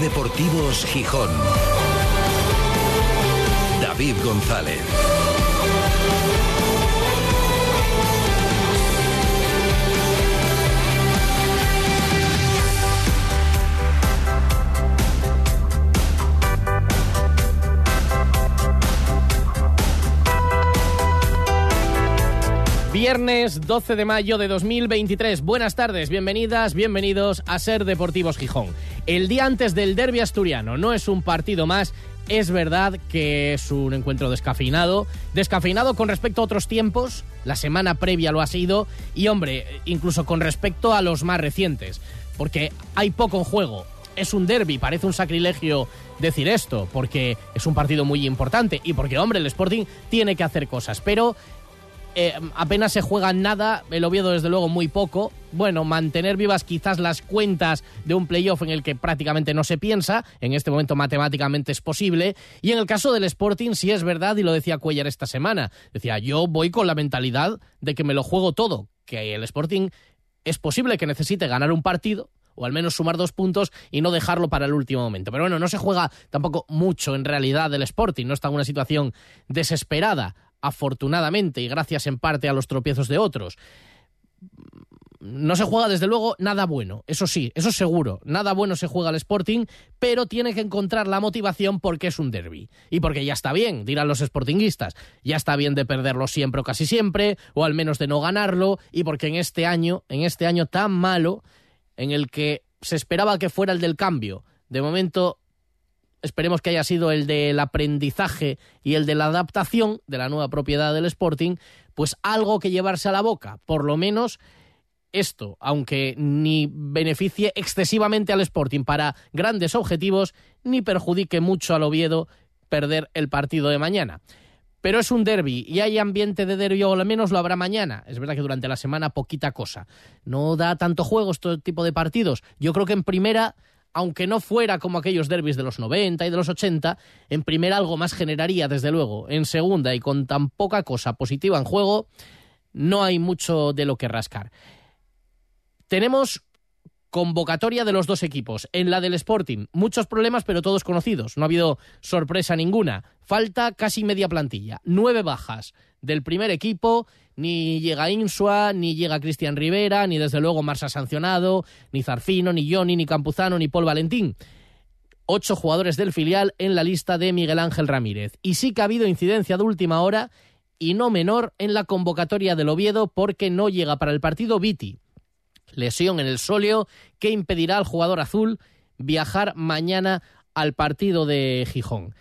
Deportivos Gijón. David González. Viernes 12 de mayo de 2023. Buenas tardes, bienvenidas, bienvenidos a Ser Deportivos Gijón. El día antes del derby asturiano. No es un partido más. Es verdad que es un encuentro descafeinado, descafeinado con respecto a otros tiempos, la semana previa lo ha sido, y hombre, incluso con respecto a los más recientes, porque hay poco en juego. Es un derby, parece un sacrilegio decir esto, porque es un partido muy importante. Y porque, hombre, el Sporting tiene que hacer cosas, pero eh, apenas se juega nada, el Oviedo desde luego muy poco. Bueno, mantener vivas quizás las cuentas de un playoff en el que prácticamente no se piensa, en este momento matemáticamente es posible, y en el caso del Sporting sí es verdad, y lo decía Cuellar esta semana, decía, yo voy con la mentalidad de que me lo juego todo, que el Sporting es posible que necesite ganar un partido, o al menos sumar dos puntos y no dejarlo para el último momento. Pero bueno, no se juega tampoco mucho en realidad del Sporting, no está en una situación desesperada afortunadamente y gracias en parte a los tropiezos de otros. No se juega desde luego nada bueno, eso sí, eso seguro, nada bueno se juega al Sporting, pero tiene que encontrar la motivación porque es un derby. Y porque ya está bien, dirán los sportinguistas, ya está bien de perderlo siempre o casi siempre, o al menos de no ganarlo, y porque en este año, en este año tan malo, en el que se esperaba que fuera el del cambio, de momento esperemos que haya sido el del aprendizaje y el de la adaptación de la nueva propiedad del Sporting, pues algo que llevarse a la boca, por lo menos esto, aunque ni beneficie excesivamente al Sporting para grandes objetivos, ni perjudique mucho al Oviedo perder el partido de mañana. Pero es un derby y hay ambiente de derby, o al menos lo habrá mañana. Es verdad que durante la semana poquita cosa. No da tanto juego este tipo de partidos. Yo creo que en primera aunque no fuera como aquellos derbis de los 90 y de los 80, en primera algo más generaría, desde luego. En segunda, y con tan poca cosa positiva en juego, no hay mucho de lo que rascar. Tenemos convocatoria de los dos equipos. En la del Sporting, muchos problemas, pero todos conocidos. No ha habido sorpresa ninguna. Falta casi media plantilla. Nueve bajas del primer equipo. Ni llega Insua, ni llega Cristian Rivera, ni desde luego Marsa sancionado, ni Zarfino, ni Johnny, ni Campuzano, ni Paul Valentín. Ocho jugadores del filial en la lista de Miguel Ángel Ramírez. Y sí que ha habido incidencia de última hora y no menor en la convocatoria del Oviedo porque no llega para el partido Viti lesión en el sóleo que impedirá al jugador azul viajar mañana al partido de Gijón.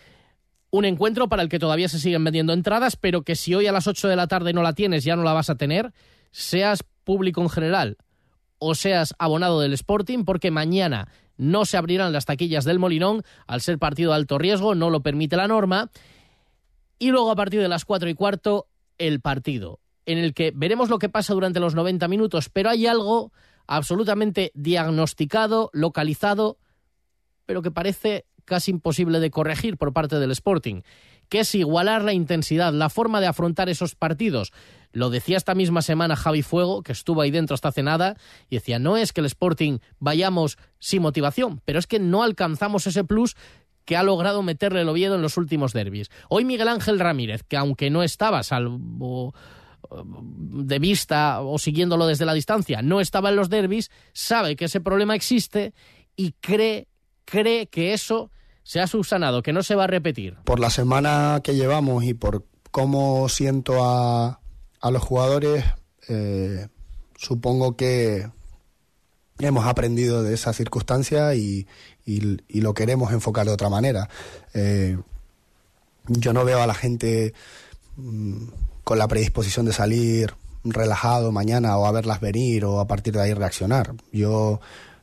Un encuentro para el que todavía se siguen vendiendo entradas, pero que si hoy a las 8 de la tarde no la tienes, ya no la vas a tener, seas público en general o seas abonado del Sporting, porque mañana no se abrirán las taquillas del Molinón, al ser partido de alto riesgo, no lo permite la norma. Y luego a partir de las 4 y cuarto, el partido en el que veremos lo que pasa durante los 90 minutos, pero hay algo absolutamente diagnosticado, localizado, pero que parece casi imposible de corregir por parte del Sporting, que es igualar la intensidad, la forma de afrontar esos partidos. Lo decía esta misma semana Javi Fuego, que estuvo ahí dentro hasta hace nada, y decía, no es que el Sporting vayamos sin motivación, pero es que no alcanzamos ese plus que ha logrado meterle el Oviedo en los últimos derbis. Hoy Miguel Ángel Ramírez, que aunque no estaba, salvo de vista o siguiéndolo desde la distancia, no estaba en los derbis, sabe que ese problema existe y cree, cree que eso se ha subsanado, que no se va a repetir. Por la semana que llevamos y por cómo siento a, a los jugadores, eh, supongo que hemos aprendido de esa circunstancia y, y, lo queremos enfocar de otra manera. Eh, yo no veo a la gente mm, con la predisposición de salir relajado mañana o a verlas venir o a partir de ahí reaccionar. Yo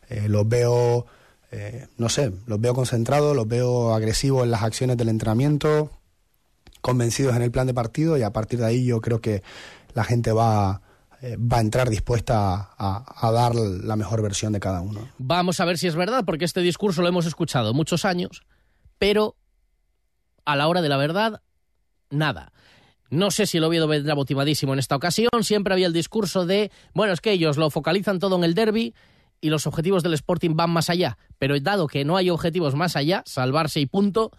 eh, los veo, eh, no sé, los veo concentrados, los veo agresivos en las acciones del entrenamiento, convencidos en el plan de partido y a partir de ahí yo creo que la gente va, eh, va a entrar dispuesta a, a, dar la mejor versión de cada uno. Vamos a ver si es verdad, porque este discurso lo hemos escuchado muchos años, pero a la hora de la verdad, nada. No sé si el Oviedo vendrá motivadísimo en esta ocasión. Siempre había el discurso de, bueno, es que ellos lo focalizan todo en el derby y los objetivos del Sporting van más allá. Pero dado que no hay objetivos más allá, salvarse y punto,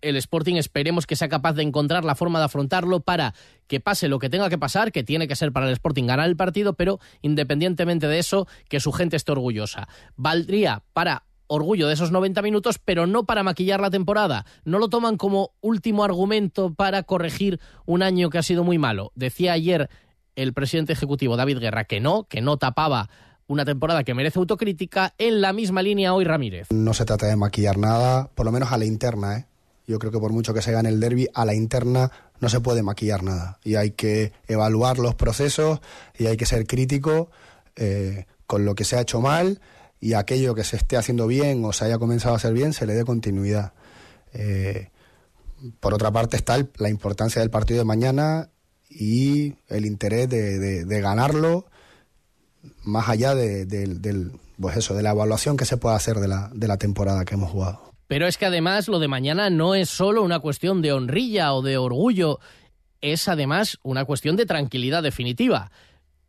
el Sporting esperemos que sea capaz de encontrar la forma de afrontarlo para que pase lo que tenga que pasar, que tiene que ser para el Sporting ganar el partido, pero independientemente de eso, que su gente esté orgullosa. Valdría para orgullo de esos 90 minutos, pero no para maquillar la temporada. No lo toman como último argumento para corregir un año que ha sido muy malo. Decía ayer el presidente ejecutivo David Guerra que no, que no tapaba una temporada que merece autocrítica. En la misma línea hoy Ramírez. No se trata de maquillar nada, por lo menos a la interna, ¿eh? Yo creo que por mucho que se gane el derby, a la interna no se puede maquillar nada. Y hay que evaluar los procesos y hay que ser crítico eh, con lo que se ha hecho mal y aquello que se esté haciendo bien o se haya comenzado a hacer bien se le dé continuidad. Eh, por otra parte está la importancia del partido de mañana y el interés de, ganarlo más allá de, del, pues eso, de la evaluación que se pueda hacer de la, de la temporada que hemos jugado. Pero es que además lo de mañana no es solo una cuestión de honrilla o de orgullo, es además una cuestión de tranquilidad definitiva.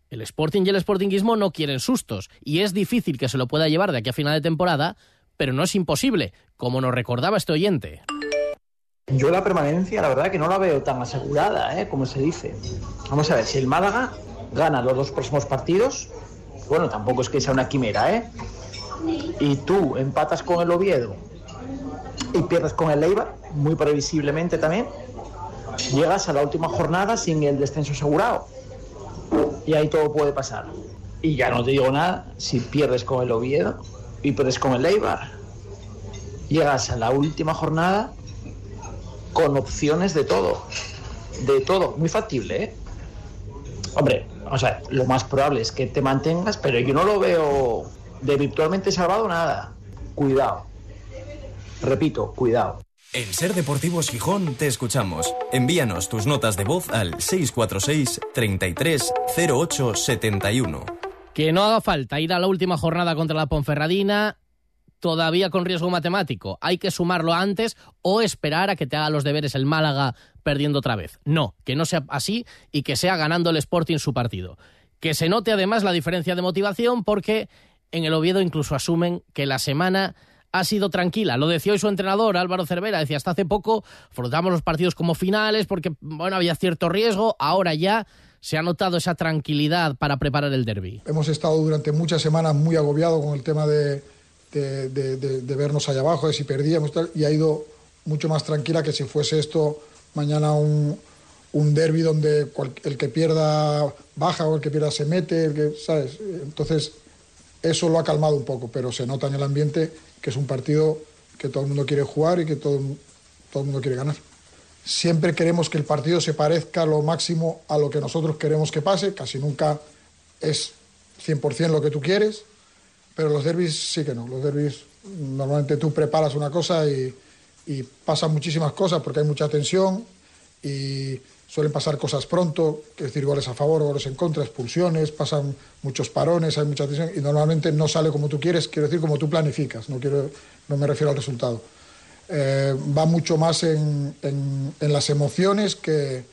El Sporting y el Sportingismo no quieren sustos y es difícil que se lo pueda llevar de aquí a final de temporada, pero no es imposible, como nos recordaba este oyente. Yo la permanencia, la verdad que no la veo tan asegurada, ¿eh? como se dice. Vamos a ver, si el Málaga gana los dos próximos partidos, bueno, tampoco es que sea una quimera, ¿eh? Y tú empatas con el Oviedo y pierdes con el Eibar, muy previsiblemente también, llegas a la última jornada sin el descenso asegurado y ahí todo puede pasar. Y ya no te digo nada si pierdes con el Oviedo y pierdes con el Eibar. Llegas a la última jornada con opciones de todo. De todo. Muy factible, ¿eh? Hombre, o sea, lo más probable es que te mantengas, pero yo no lo veo de virtualmente salvado nada. Cuidado. Repito, cuidado. En Ser Deportivos Gijón te escuchamos. Envíanos tus notas de voz al 646 33 08 71. Que no haga falta ir a la última jornada contra la Ponferradina todavía con riesgo matemático. Hay que sumarlo antes o esperar a que te haga los deberes el Málaga perdiendo otra vez. No, que no sea así y que sea ganando el Sporting su partido. Que se note además la diferencia de motivación porque en el Oviedo incluso asumen que la semana ha sido tranquila. Lo decía hoy su entrenador, Álvaro Cervera, decía, hasta hace poco afrontamos los partidos como finales porque, bueno, había cierto riesgo, ahora ya se ha notado esa tranquilidad para preparar el derby. Hemos estado durante muchas semanas muy agobiados con el tema de, de, vernos allá abajo, de si perdíamos y ha ido mucho más tranquila que si fuese esto mañana un, un derby donde el que pierda baja o el que pierda se mete. Entonces, eso lo ha calmado un poco, pero se nota en el ambiente que es un partido que todo el mundo quiere jugar y que todo, todo el mundo quiere ganar. Siempre queremos que el partido se parezca lo máximo a lo que nosotros queremos que pase, casi nunca es 100% lo que tú quieres, pero los derbis sí que no, los derbis normalmente tú preparas una cosa y, y pasan muchísimas cosas porque hay mucha tensión y suelen pasar cosas pronto, es decir, goles a favor, goles en contra, expulsiones, pasan muchos parones, hay mucha tensión y normalmente no sale como tú quieres, quiero decir como tú planificas, no, quiero, no me refiero al resultado. Eh, va mucho más en, en, las emociones que,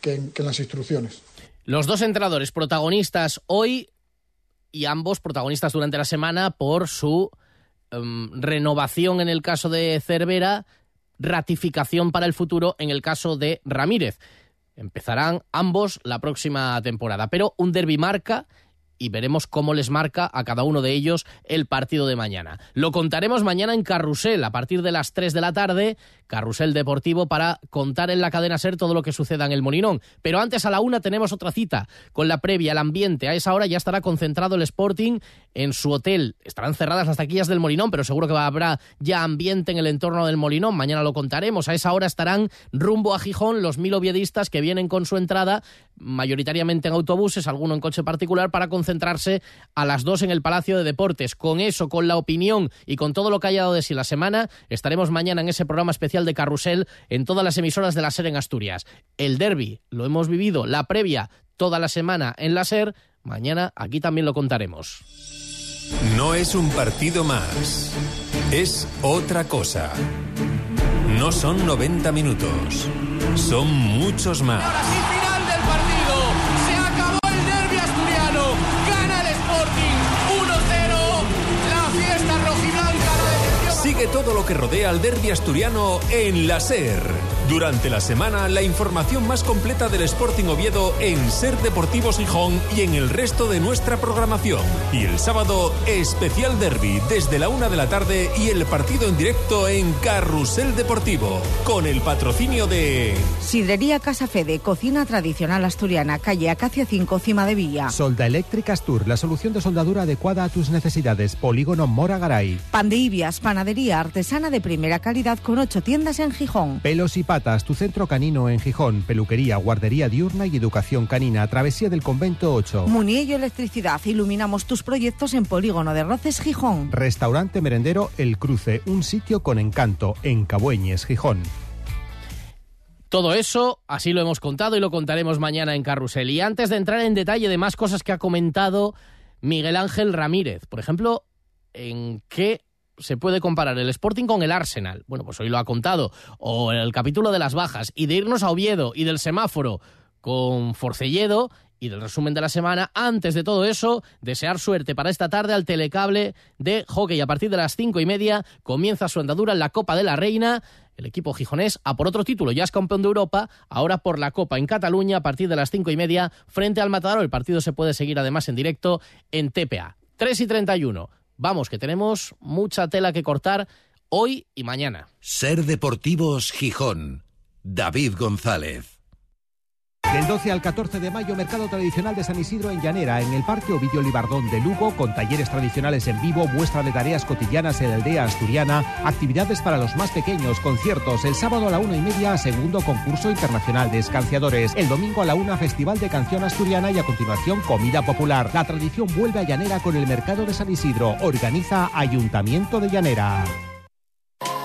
que, en, las instrucciones. Los dos entrenadores protagonistas hoy y ambos protagonistas durante la semana por su em, renovación en el caso de Cervera, ratificación para el futuro en el caso de Ramírez. Empezarán ambos la próxima temporada, pero un derby marca y veremos cómo les marca a cada uno de ellos el partido de mañana. Lo contaremos mañana en Carrusel a partir de las 3 de la tarde, Carrusel Deportivo para contar en la cadena SER todo lo que suceda en el Molinón. Pero antes a la una tenemos otra cita con la previa, el ambiente. A esa hora ya estará concentrado el Sporting en su hotel. Estarán cerradas las taquillas del Molinón, pero seguro que habrá ya ambiente en el entorno del Molinón. Mañana lo contaremos. A esa hora estarán rumbo a Gijón los mil oviedistas que vienen con su entrada, mayoritariamente en autobuses, alguno en coche particular, para concentrarse a las dos en el Palacio de Deportes. Con eso, con la opinión y con todo lo que haya dado de sí la semana, estaremos mañana en ese programa especial de Carrusel en todas las emisoras de la SER en Asturias. El derby lo hemos vivido, la previa toda la semana en la SER. Mañana aquí también lo contaremos. No es un partido más, es otra cosa. No son 90 minutos, son muchos más. Todo lo que rodea al derby asturiano en la SER. Durante la semana, la información más completa del Sporting Oviedo en Ser Deportivos Gijón y en el resto de nuestra programación. Y el sábado, especial derby desde la una de la tarde y el partido en directo en Carrusel Deportivo, con el patrocinio de... Sidrería Casa Fede, cocina tradicional asturiana, calle Acacia 5, Cima de Villa. Solda Eléctrica Astur, la solución de soldadura adecuada a tus necesidades. Polígono Mora Garay. Pan de Ibias, panadería artesana de primera calidad con ocho tiendas en Gijón. Pelos y Patas, tu centro canino en Gijón. Peluquería, guardería diurna y educación canina. Travesía del Convento 8. Muniello Electricidad, iluminamos tus proyectos en Polígono de Roces, Gijón. Restaurante Merendero El Cruce, un sitio con encanto en Cabueñes, Gijón. Todo eso, así lo hemos contado y lo contaremos mañana en Carrusel. Y antes de entrar en detalle de más cosas que ha comentado Miguel Ángel Ramírez, por ejemplo, ¿en qué se puede comparar el Sporting con el Arsenal? Bueno, pues hoy lo ha contado. O el capítulo de las bajas. Y de irnos a Oviedo y del semáforo con Forcelledo y del resumen de la semana. Antes de todo eso, desear suerte para esta tarde al telecable de hockey. A partir de las cinco y media comienza su andadura en la Copa de la Reina el equipo gijonés a por otro título, ya es campeón de Europa, ahora por la Copa en Cataluña a partir de las cinco y media frente al Matador. El partido se puede seguir además en directo en TPA. 3 y 31. Vamos, que tenemos mucha tela que cortar hoy y mañana. Ser Deportivos Gijón. David González. Del 12 al 14 de mayo, Mercado Tradicional de San Isidro en Llanera, en el Parque Ovidio Libardón de Lugo, con talleres tradicionales en vivo, muestra de tareas cotidianas en la aldea asturiana, actividades para los más pequeños, conciertos, el sábado a la una y media, segundo concurso internacional de escanciadores, el domingo a la una, festival de canción asturiana y a continuación comida popular. La tradición vuelve a Llanera con el Mercado de San Isidro, organiza Ayuntamiento de Llanera.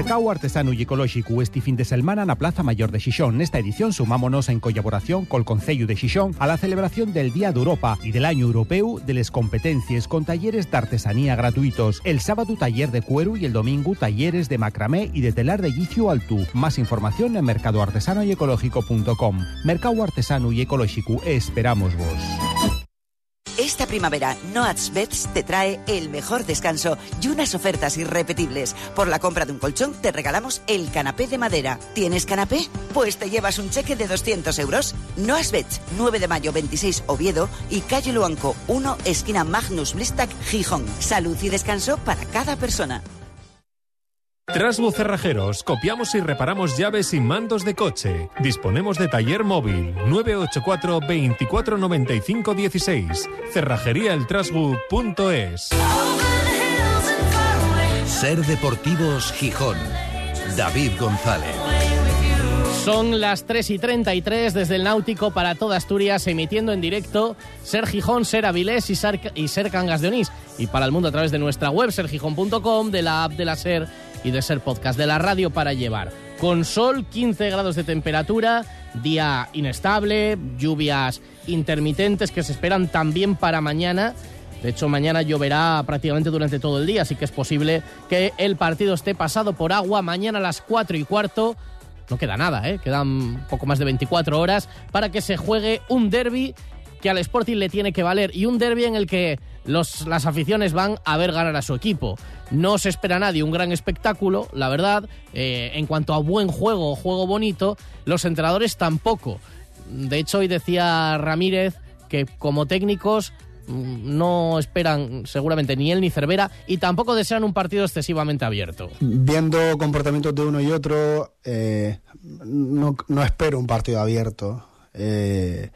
Mercado Artesano y Ecológico este fin de semana na Plaza Mayor de Xixón. Nesta edición sumámonos en colaboración col Concello de Xixón a la celebración del Día de Europa y del Año Europeo de les competencias con talleres de artesanía gratuitos. El sábado taller de cuero y el domingo talleres de macramé y de telar de guicio altú. Más información en mercadoartesanoyecológico.com. Mercado Artesano y Ecológico esperamos vos. Esta primavera, Noats Beds te trae el mejor descanso y unas ofertas irrepetibles. Por la compra de un colchón te regalamos el canapé de madera. ¿Tienes canapé? Pues te llevas un cheque de 200 euros. Noats Beds, 9 de mayo 26 Oviedo y calle Luanco 1, esquina Magnus Blistac, Gijón. Salud y descanso para cada persona. Trasbu Cerrajeros, copiamos y reparamos llaves y mandos de coche. Disponemos de taller móvil 984 2495 16. Cerrajeríaeltrasbu.es. Ser Deportivos Gijón. David González. Son las 3 y 33 desde el Náutico para toda Asturias, emitiendo en directo Ser Gijón, Ser Avilés y Ser, y Ser Cangas de Onís. Y para el mundo a través de nuestra web, sergijón.com, de la app de la Ser y de Ser Podcast, de la radio para llevar. Con sol, 15 grados de temperatura, día inestable, lluvias intermitentes que se esperan también para mañana. De hecho, mañana lloverá prácticamente durante todo el día, así que es posible que el partido esté pasado por agua. Mañana a las 4 y cuarto, no queda nada, ¿eh? quedan poco más de 24 horas para que se juegue un derby que al Sporting le tiene que valer y un derby en el que los, las aficiones van a ver ganar a su equipo. No se espera a nadie un gran espectáculo, la verdad. Eh, en cuanto a buen juego, juego bonito, los entrenadores tampoco. De hecho, hoy decía Ramírez que como técnicos mm, no esperan seguramente ni él ni Cervera y tampoco desean un partido excesivamente abierto. Viendo comportamientos de uno y otro, eh, no, no, espero un partido abierto. Eh,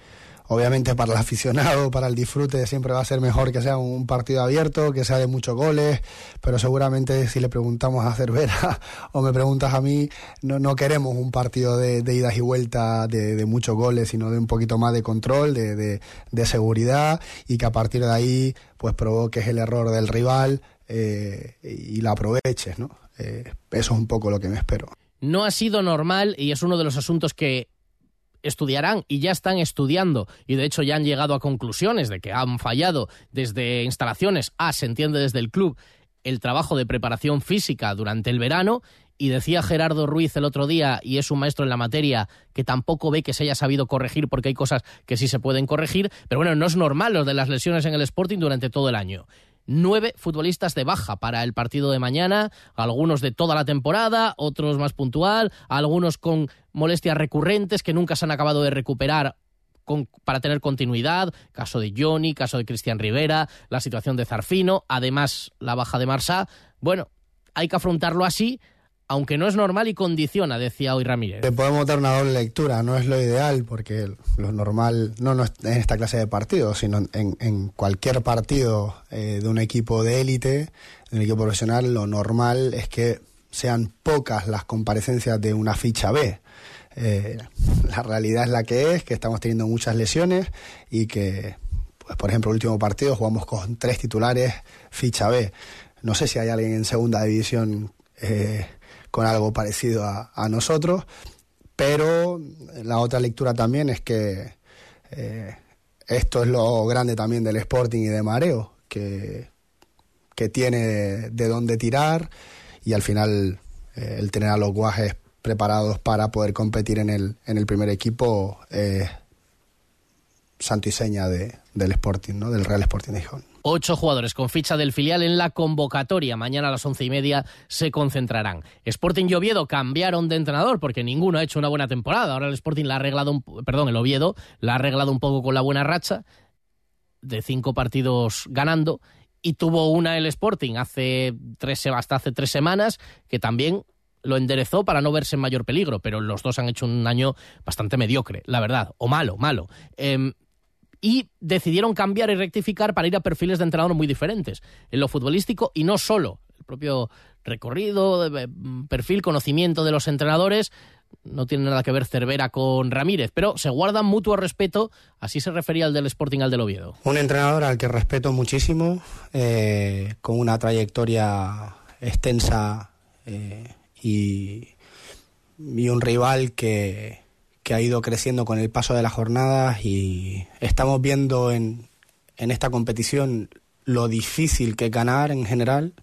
obviamente para el aficionado, para el disfrute, siempre va a ser mejor que sea un partido abierto, que sea de muchos goles, pero seguramente si le preguntamos a Cervera o me preguntas a mí, no, no queremos un partido de, idas y vueltas de, de, muchos goles, sino de un poquito más de control, de, de, de, seguridad y que a partir de ahí pues provoques el error del rival eh, y la aproveches, ¿no? Eh, eso es un poco lo que me espero. No ha sido normal y es uno de los asuntos que estudiarán y ya están estudiando y de hecho ya han llegado a conclusiones de que han fallado desde instalaciones a, se entiende desde el club, el trabajo de preparación física durante el verano y decía Gerardo Ruiz el otro día, y es un maestro en la materia, que tampoco ve que se haya sabido corregir porque hay cosas que sí se pueden corregir, pero bueno, no es normal lo de las lesiones en el Sporting durante todo el año. Nueve futbolistas de baja para el partido de mañana, algunos de toda la temporada, otros más puntual, algunos con molestias recurrentes que nunca se han acabado de recuperar para tener continuidad, caso de Johnny, caso de Cristian Rivera, la situación de Zarfino, además la baja de Marsá. Bueno, hay que afrontarlo así, aunque no es normal y condiciona, decía hoy Ramírez. Le podemos dar una doble lectura, no es lo ideal, porque lo normal, no, no en esta clase de partidos, sino en, cualquier partido eh, de un equipo de élite, de un equipo profesional, lo normal es que sean pocas las comparecencias de una ficha B. Eh, la realidad es la que es, que estamos teniendo muchas lesiones y que, pues, por ejemplo, el último partido jugamos con tres titulares, ficha B. No sé si hay alguien en segunda división eh, con algo parecido a, nosotros, pero la otra lectura también es que eh, esto es lo grande también del Sporting y de Mareo, que, que tiene de, dónde tirar y al final el tener a los guajes preparados para poder competir en el, en el primer equipo es santo y seña de, del Sporting, ¿no? del Real Sporting de Gijón. Ocho jugadores con ficha del filial en la convocatoria. Mañana a las once y media se concentrarán. Sporting y Oviedo cambiaron de entrenador porque ninguno ha hecho una buena temporada. Ahora el Sporting la ha arreglado, un, perdón, el ha arreglado un poco con la buena racha de cinco partidos ganando y tuvo una el Sporting hace tres, hasta hace tres semanas que también lo enderezó para no verse en mayor peligro, pero los dos han hecho un año bastante mediocre, la verdad, o malo, malo. Em, y decidieron cambiar y rectificar para ir a perfiles de entrenador muy diferentes, en lo futbolístico y no solo, el propio recorrido, mm, perfil, conocimiento de los entrenadores, no tiene nada que ver Cervera con Ramírez, pero se guardan mutuo respeto, así se refería el del Sporting al del Oviedo. Un entrenador al que respeto muchísimo, eh, con una trayectoria extensa eh, y, y un rival que, que ha ido creciendo con el paso de las jornadas y estamos viendo en, en esta competición lo difícil que es ganar en general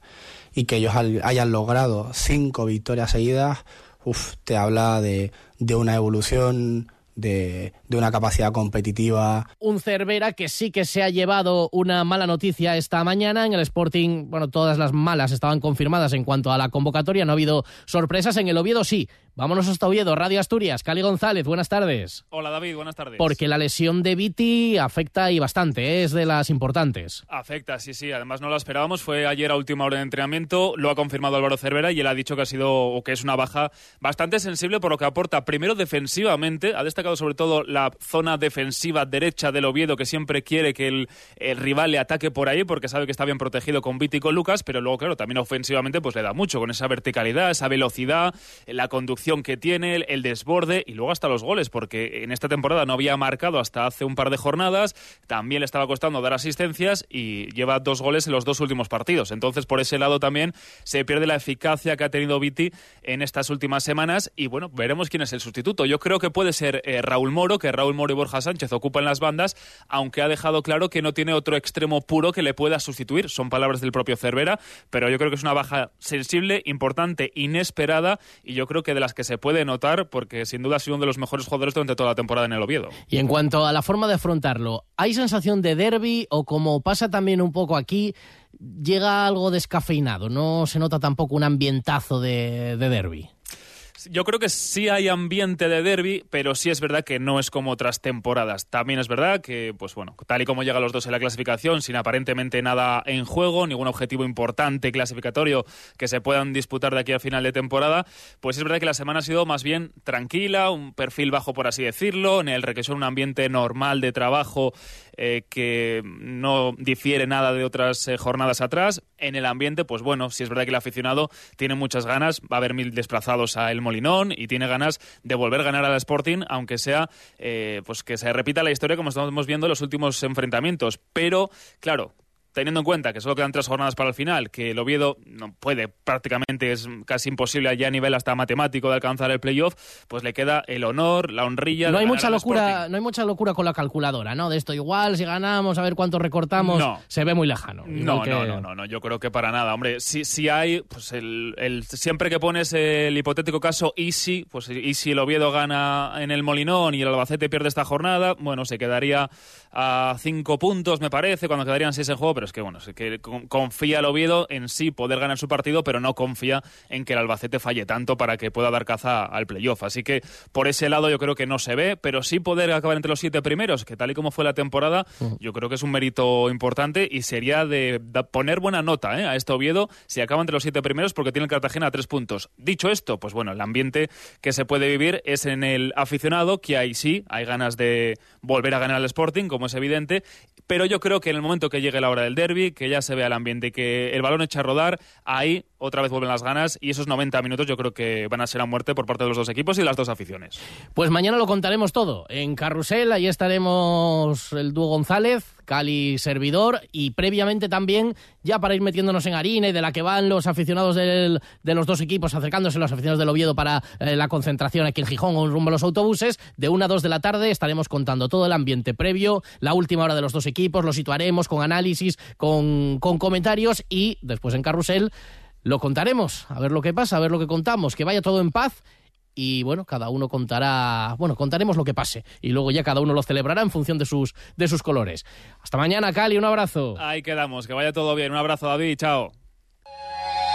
y que ellos hayan logrado cinco victorias seguidas, uf, te habla de, de una evolución de, una capacidad competitiva. Un Cervera que sí que se ha llevado una mala noticia esta mañana en el Sporting. Bueno, todas las malas estaban confirmadas en cuanto a la convocatoria. No ha habido sorpresas. En el Oviedo sí. Vámonos hasta Oviedo, Radio Asturias. Cali González, buenas tardes. Hola David, buenas tardes. Porque la lesión de Viti afecta y bastante, ¿eh? es de las importantes. Afecta, sí, sí. Además no lo esperábamos. Fue ayer a última hora de entrenamiento. Lo ha confirmado Álvaro Cervera y él ha dicho que ha sido o que es una baja bastante sensible por lo que aporta primero defensivamente. Ha destacado sobre todo la zona defensiva derecha del Oviedo que siempre quiere que el, rival le ataque por ahí porque sabe que está bien protegido con Viti y con Lucas, pero luego claro, también ofensivamente pues le da mucho con esa verticalidad, esa velocidad, la conducción que tiene, el, desborde y luego hasta los goles, porque en esta temporada no había marcado hasta hace un par de jornadas, también le estaba costando dar asistencias y lleva dos goles en los dos últimos partidos. Entonces, por ese lado también se pierde la eficacia que ha tenido Viti en estas últimas semanas y bueno, veremos quién es el sustituto. Yo creo que puede ser eh, Raúl Moro, que Raúl Moro y Borja Sánchez ocupan las bandas, aunque ha dejado claro que no tiene otro extremo puro que le pueda sustituir. Son palabras del propio Cervera, pero yo creo que es una baja sensible, importante, inesperada y yo creo que de las que se puede notar porque sin duda ha sido uno de los mejores jugadores durante toda la temporada en el Oviedo. Y en cuanto a la forma de afrontarlo, ¿hay sensación de derby o como pasa también un poco aquí, llega algo descafeinado? ¿No se nota tampoco un ambientazo de, de derby? Yo creo que sí hay ambiente de derby, pero sí es verdad que no es como otras temporadas. También es verdad que, pues bueno, tal y como llegan los dos en la clasificación, sin aparentemente nada en juego, ningún objetivo importante clasificatorio que se puedan disputar de aquí al final de temporada, pues es verdad que la semana ha sido más bien tranquila, un perfil bajo por así decirlo, en el que un ambiente normal de trabajo eh, que no difiere nada de otras eh, jornadas atrás. En el ambiente, pues bueno, si es verdad que el aficionado tiene muchas ganas, va a haber mil desplazados a El Molinón y tiene ganas de volver a ganar al Sporting, aunque sea eh, pues que se repita la historia como estamos viendo en los últimos enfrentamientos. Pero, claro, teniendo en cuenta que solo quedan tres jornadas para el final, que el Oviedo no puede, prácticamente es casi imposible ya a nivel hasta matemático de alcanzar el playoff, pues le queda el honor, la honrilla. No hay mucha locura, no hay mucha locura con la calculadora, ¿no? De esto igual si ganamos, a ver cuánto recortamos, No. se ve muy lejano. No, que- no, no, no, no, yo creo que para nada. Hombre, si, si hay, pues el, el- siempre que pones el hipotético caso Easy, pues y si el Oviedo gana en el Molinón y el Albacete pierde esta jornada, bueno, se quedaría a cinco puntos, me parece, cuando quedarían seis en juego, pero es que, bueno, es que con- confía el Oviedo en sí poder ganar su partido, pero no confía en que el Albacete falle tanto para que pueda dar caza al playoff. Así que por ese lado yo creo que no se ve, pero sí poder acabar entre los siete primeros, que tal y como fue la temporada, yo creo que es un mérito importante y sería de, poner buena nota ¿eh? a este Oviedo si acaba entre los siete primeros porque tiene el Cartagena a tres puntos. Dicho esto, pues bueno, el ambiente que se puede vivir es en el aficionado, que ahí sí hay ganas de volver a ganar al Sporting, como es evidente, pero yo creo que en el momento que llegue la hora del derby, que ya se vea el ambiente que el balón echa a rodar, ahí otra vez vuelven las ganas y esos 90 minutos yo creo que van a ser a muerte por parte de los dos equipos y las dos aficiones. Pues mañana lo contaremos todo. En Carrusel, ahí estaremos el dúo González, Cali Servidor, y previamente también, ya para ir metiéndonos en harina y de la que van los aficionados del- de los dos equipos, acercándose los aficionados del Oviedo para eh, la concentración aquí en Gijón o rumbo a los autobuses, de una a dos de la tarde estaremos contando todo el ambiente previo, la última hora de los dos equipos, lo situaremos con análisis, con, con comentarios y después en Carrusel lo contaremos, a ver lo que pasa, a ver lo que contamos, que vaya todo en paz y bueno, cada uno contará, bueno, contaremos lo que pase y luego ya cada uno lo celebrará en función de sus de sus colores. Hasta mañana, Cali, un abrazo. Ahí quedamos, que vaya todo bien. Un abrazo, David, chao.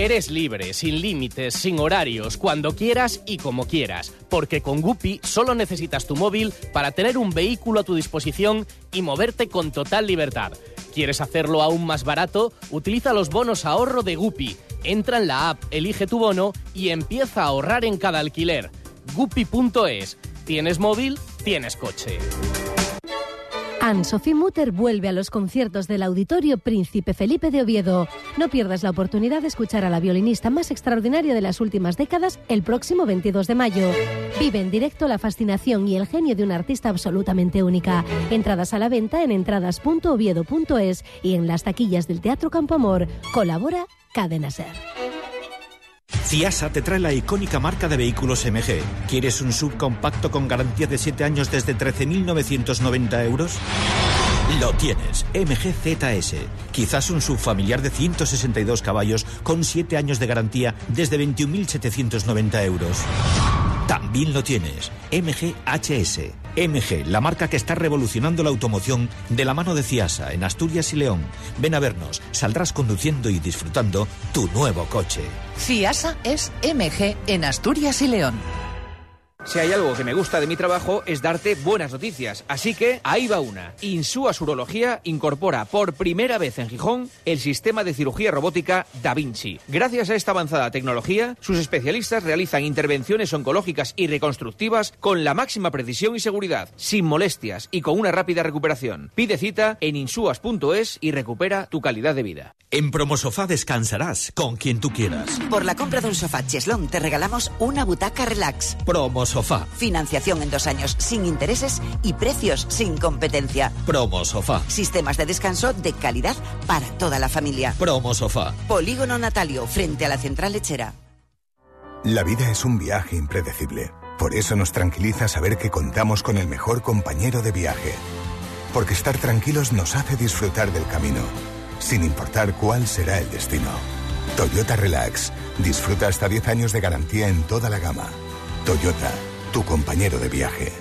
Eres libre, sin límites, sin horarios, cuando quieras y como quieras, porque con Guppy solo necesitas tu móvil para tener un vehículo a tu disposición y moverte con total libertad. ¿Quieres hacerlo aún más barato? Utiliza los bonos ahorro de Guppy. Entra en la app, elige tu bono y empieza a ahorrar en cada alquiler. Guppy.es. ¿Tienes móvil? Tienes coche. Anne-Sophie Mutter vuelve a los conciertos del Auditorio Príncipe Felipe de Oviedo. No pierdas la oportunidad de escuchar a la violinista más extraordinaria de las últimas décadas el próximo 22 de mayo. Vive en directo la fascinación y el genio de una artista absolutamente única. Entradas a la venta en entradas.oviedo.es y en las taquillas del Teatro Campo Amor. Colabora Cadena Ser. Ciasa te trae la icónica marca de vehículos MG. ¿Quieres un subcompacto con garantía de 7 años desde 13.990 euros? Lo tienes, MG ZS. Quizás un subfamiliar de 162 caballos con 7 años de garantía desde 21.790 euros. También lo tienes, MG HS. MG, la marca que está revolucionando la automoción de la mano de Ciasa en Asturias y León. Ven a vernos, saldrás conduciendo y disfrutando tu nuevo coche. CIASA es MG en Asturias y León. Si hay algo que me gusta de mi trabajo es darte buenas noticias. Así que ahí va una. Insúa Urología incorpora por primera vez en Gijón el sistema de cirugía robótica Da Vinci. Gracias a esta avanzada tecnología, sus especialistas realizan intervenciones oncológicas y reconstructivas con la máxima precisión y seguridad, sin molestias y con una rápida recuperación. Pide cita en insuas.es y recupera tu calidad de vida. En Promosofá descansarás con quien tú quieras. Por la compra de un sofá Cheslón te regalamos una butaca relax. Promosofá. Financiación en dos años sin intereses y precios sin competencia. Promosofá. Sistemas de descanso de calidad para toda la familia. Promosofá. Polígono Natalio, frente a la central lechera. La vida es un viaje impredecible. Por eso nos tranquiliza saber que contamos con el mejor compañero de viaje. Porque estar tranquilos nos hace disfrutar del camino, sin importar cuál será el destino. Toyota Relax. Disfruta hasta 10 años de garantía en toda la gama. Toyota, tu compañero de viaje.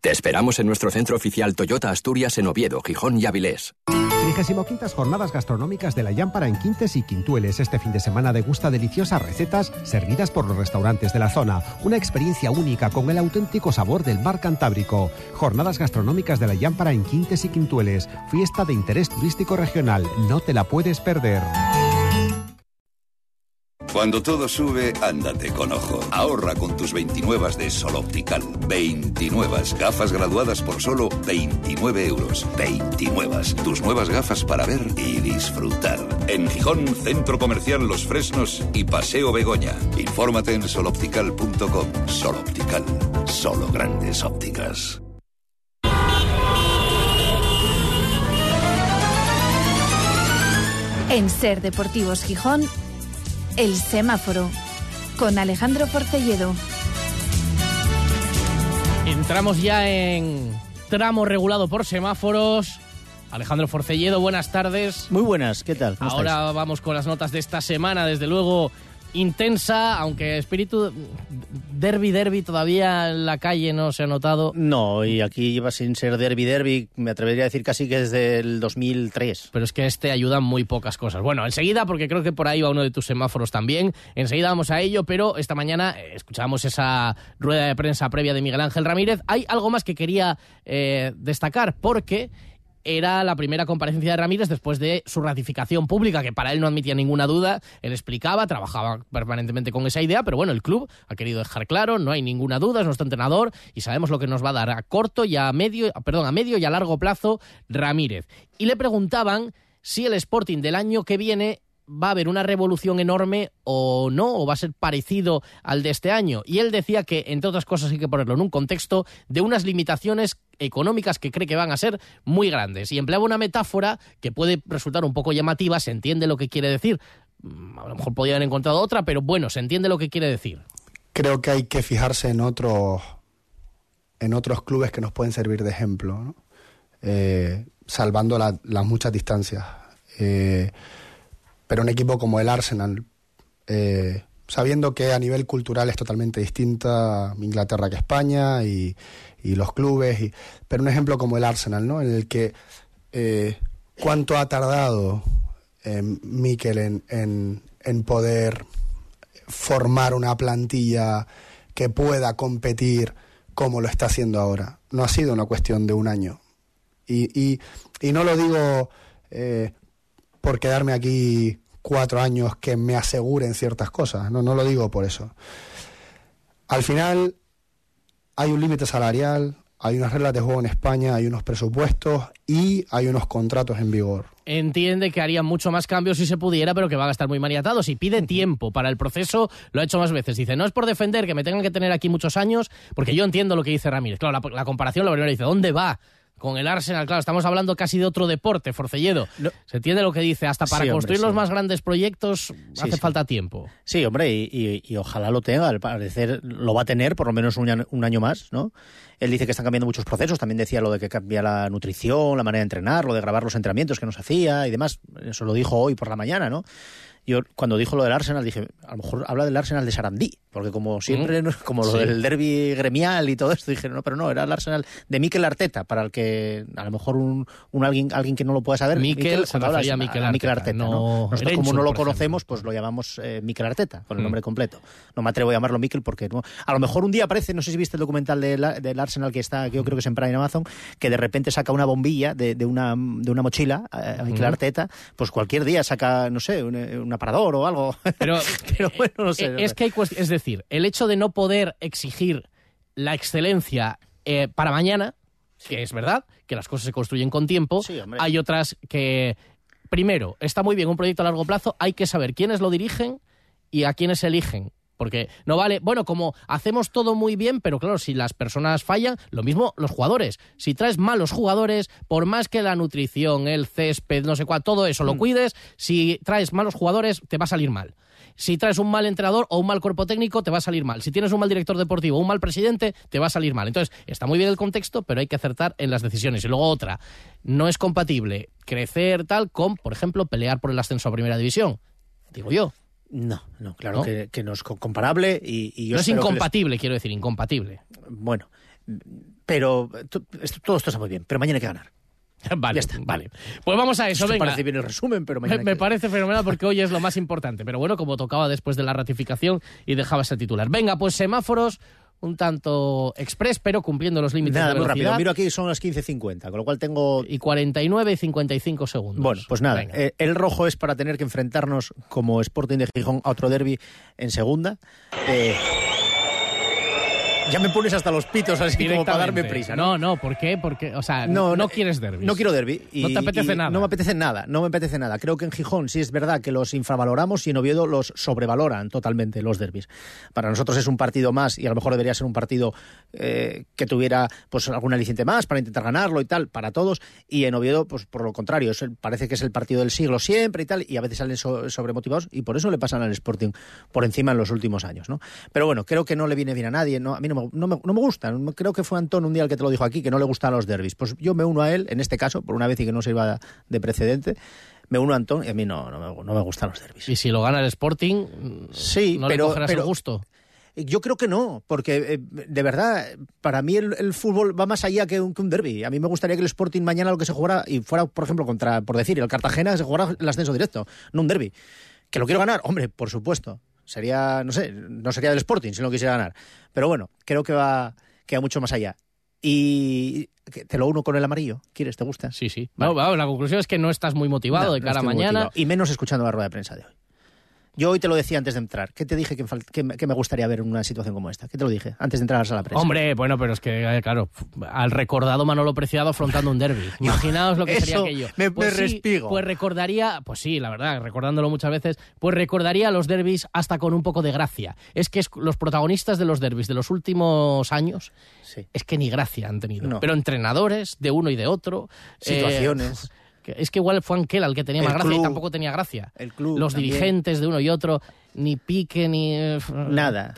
Te esperamos en nuestro centro oficial Toyota Asturias en Oviedo, Gijón y Avilés. 35 jornadas gastronómicas de la Llámpara en Quintes y Quintueles. Este fin de semana degusta deliciosas recetas servidas por los restaurantes de la zona. Una experiencia única con el auténtico sabor del mar Cantábrico. Jornadas gastronómicas de la Llámpara en Quintes y Quintueles. Fiesta de interés turístico regional. No te la puedes perder. Cuando todo sube, ándate con ojo. Ahorra con tus 29 de Sol Optical. 29 gafas graduadas por solo 29 euros. 29. Tus nuevas gafas para ver y disfrutar. En Gijón, Centro Comercial Los Fresnos y Paseo Begoña. Infórmate en soloptical.com. Sol Optical. Solo grandes ópticas. En Ser Deportivos Gijón, el semáforo con Alejandro Porcelledo. Entramos ya en tramo regulado por semáforos. Alejandro Forcelledo, buenas tardes. Muy buenas, ¿qué tal? Ahora vamos con las notas de esta semana. Desde luego, intensa, aunque espíritu derby derby todavía en la calle no se ha notado. No, y aquí lleva sin ser derby derby, me atrevería a decir casi que desde el 2003. Pero es que este ayuda muy pocas cosas. Bueno, enseguida, porque creo que por ahí va uno de tus semáforos también, enseguida vamos a ello, pero esta mañana eh, escuchamos esa rueda de prensa previa de Miguel Ángel Ramírez. Hay algo más que quería eh, destacar, porque era la primera comparecencia de Ramírez después de su ratificación pública, que para él no admitía ninguna duda. Él explicaba, trabajaba permanentemente con esa idea, pero bueno, el club ha querido dejar claro, no hay ninguna duda, es nuestro entrenador y sabemos lo que nos va a dar a corto y a medio, perdón, a medio y a largo plazo Ramírez. Y le preguntaban si el Sporting del año que viene va a haber una revolución enorme o no, o va a ser parecido al de este año. Y él decía que, entre otras cosas, hay que ponerlo en un contexto de unas limitaciones económicas que cree que van a ser muy grandes. Y empleaba una metáfora que puede resultar un poco llamativa, se entiende lo que quiere decir. Mm, a lo mejor podría haber encontrado otra, pero bueno, se entiende lo que quiere decir. Creo que hay que fijarse en otros, en otros clubes que nos pueden servir de ejemplo, eh, salvando las muchas distancias. Eh, pero un equipo como el Arsenal, eh, sabiendo que a nivel cultural es totalmente distinta Inglaterra que España y, los clubes, y, pero un ejemplo como el Arsenal, ¿no? En el que eh, cuánto ha tardado eh, Mikel en, en, poder formar una plantilla que pueda competir como lo está haciendo ahora. No ha sido una cuestión de un año. Y, y, y no lo digo por quedarme aquí cuatro años que me aseguren ciertas cosas, no, no lo digo por eso. Al final hay un límite salarial, hay unas reglas de juego en España, hay unos presupuestos y hay unos contratos en vigor. Entiende que haría mucho más cambios si se pudiera, pero que van a estar muy maniatados y pide tiempo para el proceso. Lo ha hecho más veces. Dice, no es por defender que me tengan que tener aquí muchos años, porque yo entiendo lo que dice Ramírez. Claro, la, la comparación, la primera dice, ¿dónde va? Con el Arsenal, claro, estamos hablando casi de otro deporte, Forcelledo. Se entiende lo que dice, hasta para construir los más grandes proyectos hace falta tiempo. Sí, hombre, y, ojalá lo tenga, al parecer lo va a tener por lo menos un, un, año más, ¿no? Él dice que están cambiando muchos procesos, también decía lo de que cambia la nutrición, la manera de entrenar, lo de grabar los entrenamientos que nos hacía y demás, eso lo dijo hoy por la mañana, ¿no? Yo cuando dijo lo del Arsenal dije, a lo mejor habla del Arsenal de Sarandí, porque como siempre, como lo del derby gremial y todo esto, dije, no, pero no, era el Arsenal de Mikel Arteta, para el que a lo mejor un, un alguien, alguien que no lo pueda saber, Mikel, se refería a Mikel Arteta. no, Nosotros como no lo conocemos, pues lo llamamos eh, Mikel Arteta, con el mm. nombre completo. No me atrevo a llamarlo Mikel porque no, a lo mejor un día aparece, no sé si viste el documental del Arsenal que está, que yo creo que es en Prime Amazon, que de repente saca una bombilla de, de una, de una mochila, a Mikel Arteta, pues cualquier día saca, no sé, una aparador o algo. Pero, bueno, no sé. Es que hay Es decir, el hecho de no poder exigir la excelencia eh, para mañana, que es verdad, que las cosas se construyen con tiempo, hay otras que. Primero, está muy bien un proyecto a largo plazo, hay que saber quiénes lo dirigen y a quiénes eligen. Porque no vale, bueno, como hacemos todo muy bien, pero claro, si las personas fallan, lo mismo los jugadores. Si traes malos jugadores, por más que la nutrición, el césped, no sé cuál, todo eso lo mm. cuides, si traes malos jugadores, te va a salir mal. Si traes un mal entrenador o un mal cuerpo técnico, te va a salir mal. Si tienes un mal director deportivo o un mal presidente, te va a salir mal. Entonces, está muy bien el contexto, pero hay que acertar en las decisiones. Y luego otra, no es compatible crecer tal con, por ejemplo, pelear por el ascenso a primera división. Digo yo. No, no, claro Que, no es comparable y, No es incompatible, quiero decir, incompatible. Bueno, pero todo esto está muy bien, pero mañana hay que ganar. Vale, vale. Pues vamos a eso, Esto venga. parece bien el resumen, pero Me, mañana... me que- parece fenomenal porque hoy es lo más importante. Pero bueno, como tocaba después de la ratificación y dejaba ese titular. Venga, pues semáforos un tanto express, pero cumpliendo los límites Nada, de muy rápido. velocidad. Miro aquí, son las 15.50, con lo cual tengo... Y 49 y 55 segundos. Bueno, pues nada, eh, el rojo es para tener que enfrentarnos como Sporting de Gijón a otro derby en segunda. Eh, ya me pones hasta los pitos así como para darme prisa, ¿no? No, no, ¿por qué? Porque, o sea, no, no, quieres derbi. No quiero derby. No te apetece nada. No me apetece nada, no me apetece nada. Creo que en Gijón sí es verdad que los infravaloramos y en Oviedo los sobrevaloran totalmente los derbis. Para nosotros es un partido más y a lo mejor debería ser un partido eh, que tuviera pues algún aliciente más para intentar ganarlo y tal, para todos. Y en Oviedo, pues por lo contrario, es el- parece que es el partido del siglo siempre y tal, y a veces salen so- sobremotivados y por eso le pasan al Sporting por encima en los últimos años, ¿no? Pero bueno, creo que no le viene bien a nadie, no, a mí no me, no me- no me gusta. Creo que fue Antón un día el que te lo dijo aquí, que no le gustan los derbis. Pues yo me uno a él, en este caso, por una vez y que no sirva de precedente, me uno a Antón y a mí no, no, me, no me gustan los derbis. Y si lo gana el Sporting, Sí, no pero, le cogerás pero- el gusto. Yo creo que no, porque eh, de verdad, para mí el, el fútbol va más allá que un, que un derby. A mí me gustaría que el Sporting mañana lo que se jugara, y fuera, por ejemplo, contra, por decir, el Cartagena, se jugara el ascenso directo, no un derby. ¿Que lo quiero ganar? Hombre, por supuesto. Sería, no sé, no sería del Sporting si no quisiera ganar. Pero bueno, creo que va, que va mucho más allá. Y te lo uno con el amarillo. ¿Quieres? ¿Te gusta? Sí, sí. No, vamos, la conclusión es que no estás muy motivado No, de no cara a mañana. motivado. Y menos escuchando la rueda de prensa de hoy. Yo hoy te lo decía antes de entrar. ¿Qué te dije que, me, que me gustaría ver en una situación como esta? ¿Qué te lo dije antes de entrar a la sala prensa? Hombre, bueno, pero es que, eh, claro, al recordado Manolo Preciado afrontando un derby. Imaginaos lo que sería aquello. me- me Pues sí, respigo. Pues recordaría, pues sí, la verdad, recordándolo muchas veces, pues recordaría los derbis hasta con un poco de gracia. Es que es- los protagonistas de los derbis de los últimos años, es que ni gracia han tenido. No. Pero entrenadores de uno y de otro. eh, Situaciones. es que igual fue Anquela el que tenía El más gracia y tampoco tenía gracia. El club Los también. dirigentes de uno y otro, ni pique, ni... eh, Nada.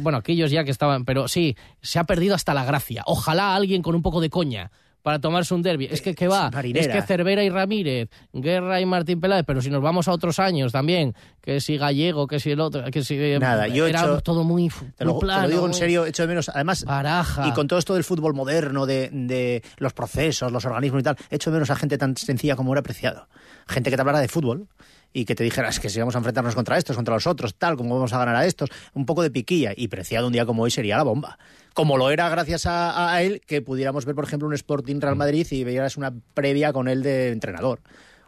Bueno, aquellos ya que estaban... Pero sí, se ha perdido hasta la gracia. Ojalá alguien con un poco de coña para tomarse un derby. Es que, ¿qué va? Es que Cervera y Ramírez, Guerra y Martín Peláez, pero si nos vamos a otros años también, que si Gallego, que si el otro, que si... eh, Nada, yo he era hecho- todo muy, Te lo, muy te plano, lo digo en serio, echo de menos. Además, Baraja. y con todo esto del fútbol moderno, de, de los procesos, los organismos y tal, echo de menos a gente tan sencilla como era apreciado. Gente que te hablara de fútbol y que te dijera "Es que si vamos a enfrentarnos contra estos, contra los otros, tal, cómo vamos a ganar a estos, un poco de piquilla. Y preciado un día como hoy sería la bomba. Como lo era gracias a, a él que pudiéramos ver, por ejemplo, un Sporting Real Madrid y veieras una previa con él de entrenador.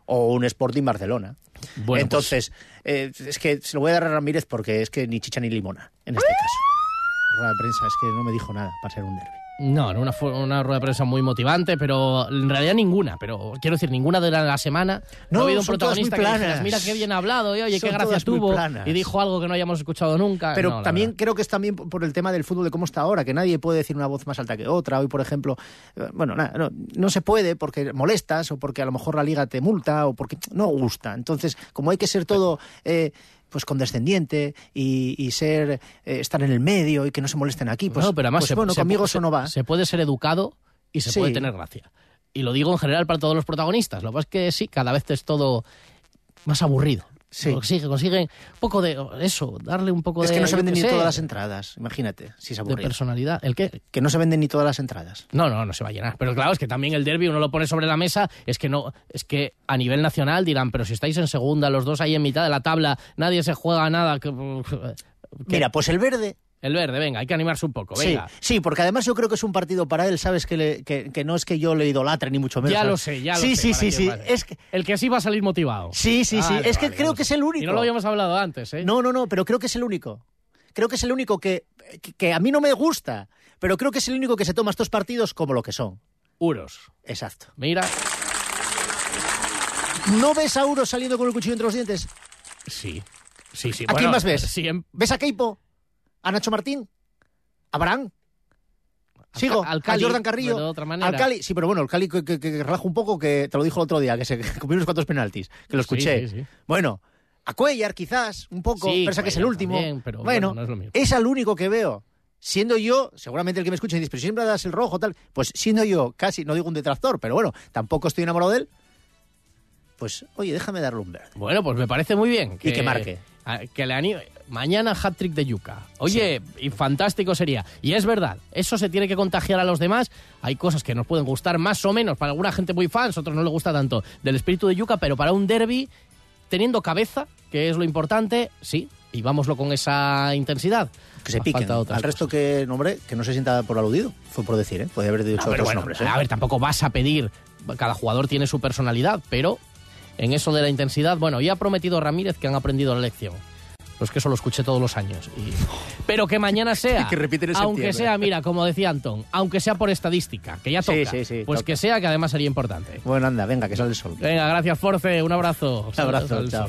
O un Sporting Barcelona. Bueno, pues- Entonces, eh, es que se lo voy a dar a Ramírez porque es que ni chicha ni limona, en este caso. Rueda de prensa, es que no me dijo nada para ser un derbi. No, era una, una rueda de prensa muy motivante, pero en realidad ninguna. Pero quiero decir, ninguna de la, la semana. No, No, ha habido un protagonista que dijeras, mira qué bien ha hablado, y oye, Son qué gracia tuvo. Y dijo algo que no hayamos escuchado nunca. Pero No, también creo que es también por el tema del fútbol de cómo está ahora, que nadie puede decir una voz más alta que otra. Hoy, por ejemplo, eh, bueno, nada, no, no se puede porque molestas o porque a lo mejor la liga te multa o porque no gusta. Entonces, como hay que ser todo eh, pues condescendiente y, y ser eh, estar en el medio y que no se molesten aquí, pues, No, pero además pues se- bueno, se- conmigo se- eso no va. Se puede ser educado y se Sí. puede tener gracia. Y lo digo en general para todos los protagonistas. Lo que pasa es que sí, cada vez es todo más aburrido. Sí. Consiguen un poco de eso, darle un poco Es de. que no se venden ni sé, todas las entradas, imagínate, si es de personalidad. ¿El qué? Que no se venden ni todas las entradas. No, no, no se va a llenar. Pero claro, es que también el derby uno lo pone sobre la mesa, es que no, es que a nivel nacional dirán, pero si estáis en segunda, los dos ahí en mitad de la tabla, nadie se juega nada. que- que- Mira, pues el verde El verde, venga, hay que animarse un poco, Sí, venga. sí, porque además yo creo que es un partido para él, sabes que, le- que, que no es que yo le idolatre ni mucho menos. Ya ¿sabes? lo sé, ya lo sí, sé. Sí, sí, sí. Es que, El que sí va a salir motivado. sí, sí, sí. Vale, es que creo que es el único. Y no lo habíamos hablado antes, ¿eh? No, no, no, pero creo que es el único. Creo que es el único que, que, que a mí no me gusta, pero creo que es el único que se toma estos partidos como lo que son. Uros. Exacto. Mira, ¿No ves a Uro saliendo con el cuchillo entre los dientes? sí. Sí, sí. ¿A bueno, quién más ves? ¿Ves a Keipo? ¿A Nacho Martín? ¿A Barán? Sigo, al Cali, a Jordan Carrillo, de otra manera. al Cali, sí, pero bueno, el Cali que, que- que relaja un poco, que te lo dijo el otro día, que se comió unos cuantos penaltis, que lo escuché. sí, sí. Bueno, a Cuellar quizás, un poco, pero que es el último. también, pero bueno, bueno, no es lo mismo. es al único que veo. Siendo yo, seguramente el que me escucha dice, pero siempre das el rojo, tal. Pues siendo yo casi, no digo un detractor, pero bueno, tampoco estoy enamorado de él. Pues, oye, déjame darle un verde. Bueno, pues me parece muy bien. Y que marque. a- que le anime. Mañana hat-trick de Yuca. Oye, y fantástico sería. Y es verdad, eso se tiene que contagiar a los demás. Hay cosas que nos pueden gustar más o menos. Para alguna gente muy fans, otros no le gusta tanto del espíritu de Yuca, pero para un derby, teniendo cabeza, que es lo importante, sí. Y vámoslo con esa intensidad. Que se piquen. Al resto que nombre, que no se sienta por aludido. Fue por decir, ¿eh? Podría haber dicho No, pero otros bueno, nombres. ¿eh? A ver, tampoco vas a pedir. Cada jugador tiene su personalidad, pero en eso de la intensidad, bueno, ya ha prometido Ramírez que han aprendido la lección. Pues que eso lo escuché todos los años. Y- Pero que mañana sea. Que aunque septiembre. sea, mira, como decía Antón, aunque sea por estadística, que ya Sí, toca. sí, sí, pues toca. que sea, que además sería importante. Bueno, anda, venga, que sale el sol. Venga, gracias, Force. Un abrazo. Un abrazo, chao.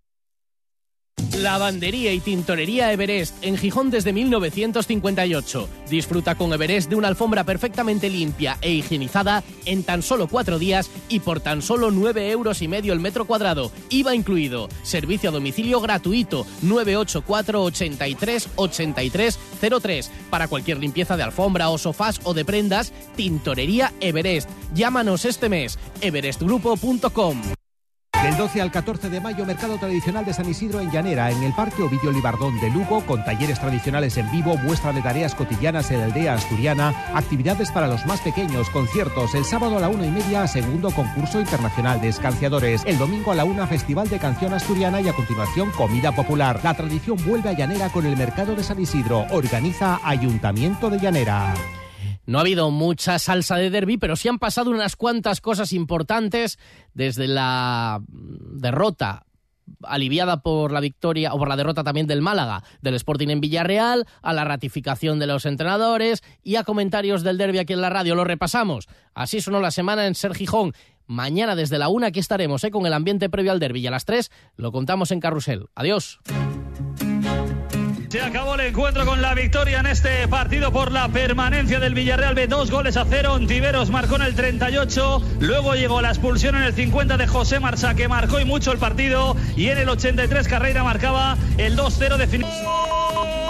Lavandería y tintorería Everest en Gijón desde 1958. Disfruta con Everest de una alfombra perfectamente limpia e higienizada en tan solo cuatro días y por tan solo nueve euros y medio el metro cuadrado. IVA incluido. Servicio a domicilio gratuito 984 83 83 03. Para cualquier limpieza de alfombra o sofás o de prendas, tintorería Everest. Llámanos este mes. everestgrupo.com. Del 12 al 14 de mayo, mercado tradicional de San Isidro en Llanera, en el Parque Ovidio Libardón de Lugo, con talleres tradicionales en vivo, muestra de tareas cotidianas en la aldea asturiana, actividades para los más pequeños, conciertos, el sábado a la una y media, segundo concurso internacional de escanciadores, el domingo a la una, festival de canción asturiana y a continuación comida popular. La tradición vuelve a Llanera con el mercado de San Isidro, organiza Ayuntamiento de Llanera. No ha habido mucha salsa de derby, pero sí han pasado unas cuantas cosas importantes desde la derrota aliviada por la victoria o por la derrota también del Málaga, del Sporting en Villarreal, a la ratificación de los entrenadores y a comentarios del derby aquí en la radio. Lo repasamos. Así sonó la semana en Ser Gijón. Mañana desde la una aquí estaremos ¿eh? con el ambiente previo al derby y a las tres lo contamos en Carrusel. Adiós. Se acabó el encuentro con la victoria en este partido por la permanencia del Villarreal B. Dos goles a cero. Ontiveros marcó en el 38. Luego llegó la expulsión en el 50 de José Marsa, que marcó y mucho el partido. Y en el 83 Carreira marcaba el 2-0 definitivo.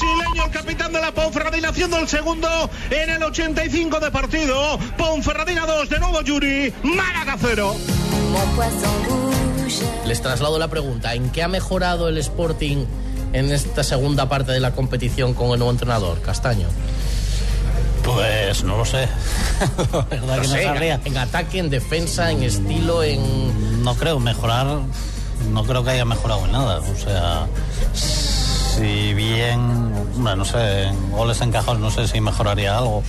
Brasileño el capitán de la Ponferradina haciendo el segundo en el 85 de partido Ponferradina 2 de nuevo Yuri Málaga 0 Les traslado la pregunta, ¿en qué ha mejorado el Sporting en esta segunda parte de la competición con el nuevo entrenador, Castaño? Pues no lo sé. La verdad No que no sé, sabría. en, en ataque, en defensa, en estilo, en... No creo mejorar, no creo que haya mejorado en nada. O sea, si bien, bueno, no sé, en goles encajados no sé si mejoraría algo.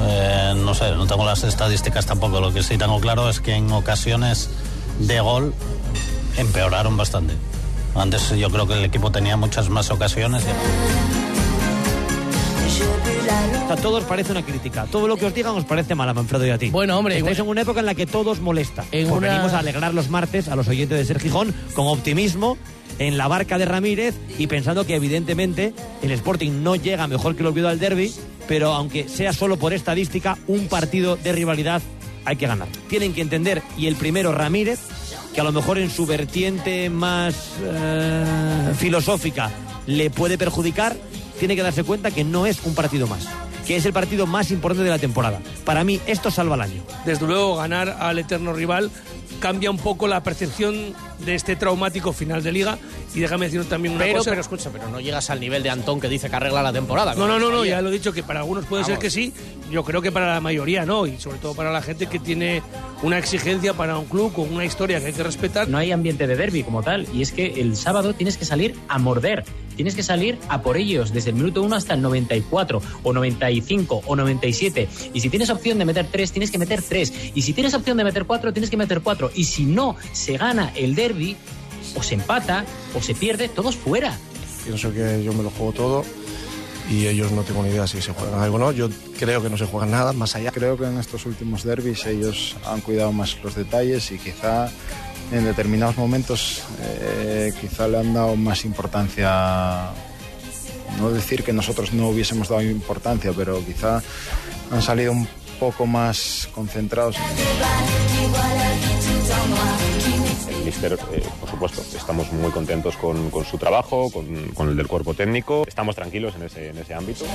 Eh, no sé, no tengo las estadísticas tampoco. Lo que sí tengo claro es que en ocasiones de gol empeoraron bastante. Antes yo creo que el equipo tenía muchas más ocasiones. A todos parece una crítica. Todo lo que os digan os parece mal a Manfredo y a ti. Bueno, hombre, Estáis igual- en una época en la que todos molesta. En Pues una- venimos a alegrar los martes a los oyentes de Ser Gijón con optimismo en la barca de Ramírez y pensando que evidentemente el Sporting no llega mejor que el Oviedo al derby, pero aunque sea solo por estadística, un partido de rivalidad hay que ganar. Tienen que entender, y el primero Ramírez, que a lo mejor en su vertiente más eh, filosófica le puede perjudicar, tiene que darse cuenta que no es un partido más, que es el partido más importante de la temporada. Para mí esto salva el año. Desde luego, ganar al eterno rival cambia un poco la percepción de este traumático final de liga. Y déjame decir también una Pero, cosa. pero escucha, pero no llegas al nivel de Antón que dice que arregla la temporada. No, no, no, no, ya lo he dicho que para algunos puede ser Vamos. que sí, yo creo que para la mayoría no, y sobre todo para la gente que tiene una exigencia para un club con una historia que hay que respetar. No hay ambiente de derby como tal, y es que el sábado tienes que salir a morder, tienes que salir a por ellos desde el minuto 1 hasta el 94, o 95, o 97. Y si tienes opción de meter 3, tienes que meter 3. Y si tienes opción de meter 4, tienes que meter 4. Y si no se gana el derby, o se empata, o se pierde, todos fuera. Pienso que yo me lo juego todo y ellos no tengo ni idea si se juegan algo o no. Yo creo que no se juegan nada más allá. Creo que en estos últimos derbis ellos han cuidado más los detalles y quizá en determinados momentos eh, quizá le han dado más importancia, no decir que nosotros no hubiésemos dado importancia, pero quizá han salido un poco más concentrados. El míster, eh, por supuesto, estamos muy contentos con, su trabajo, con, el del cuerpo técnico, estamos tranquilos en ese ámbito.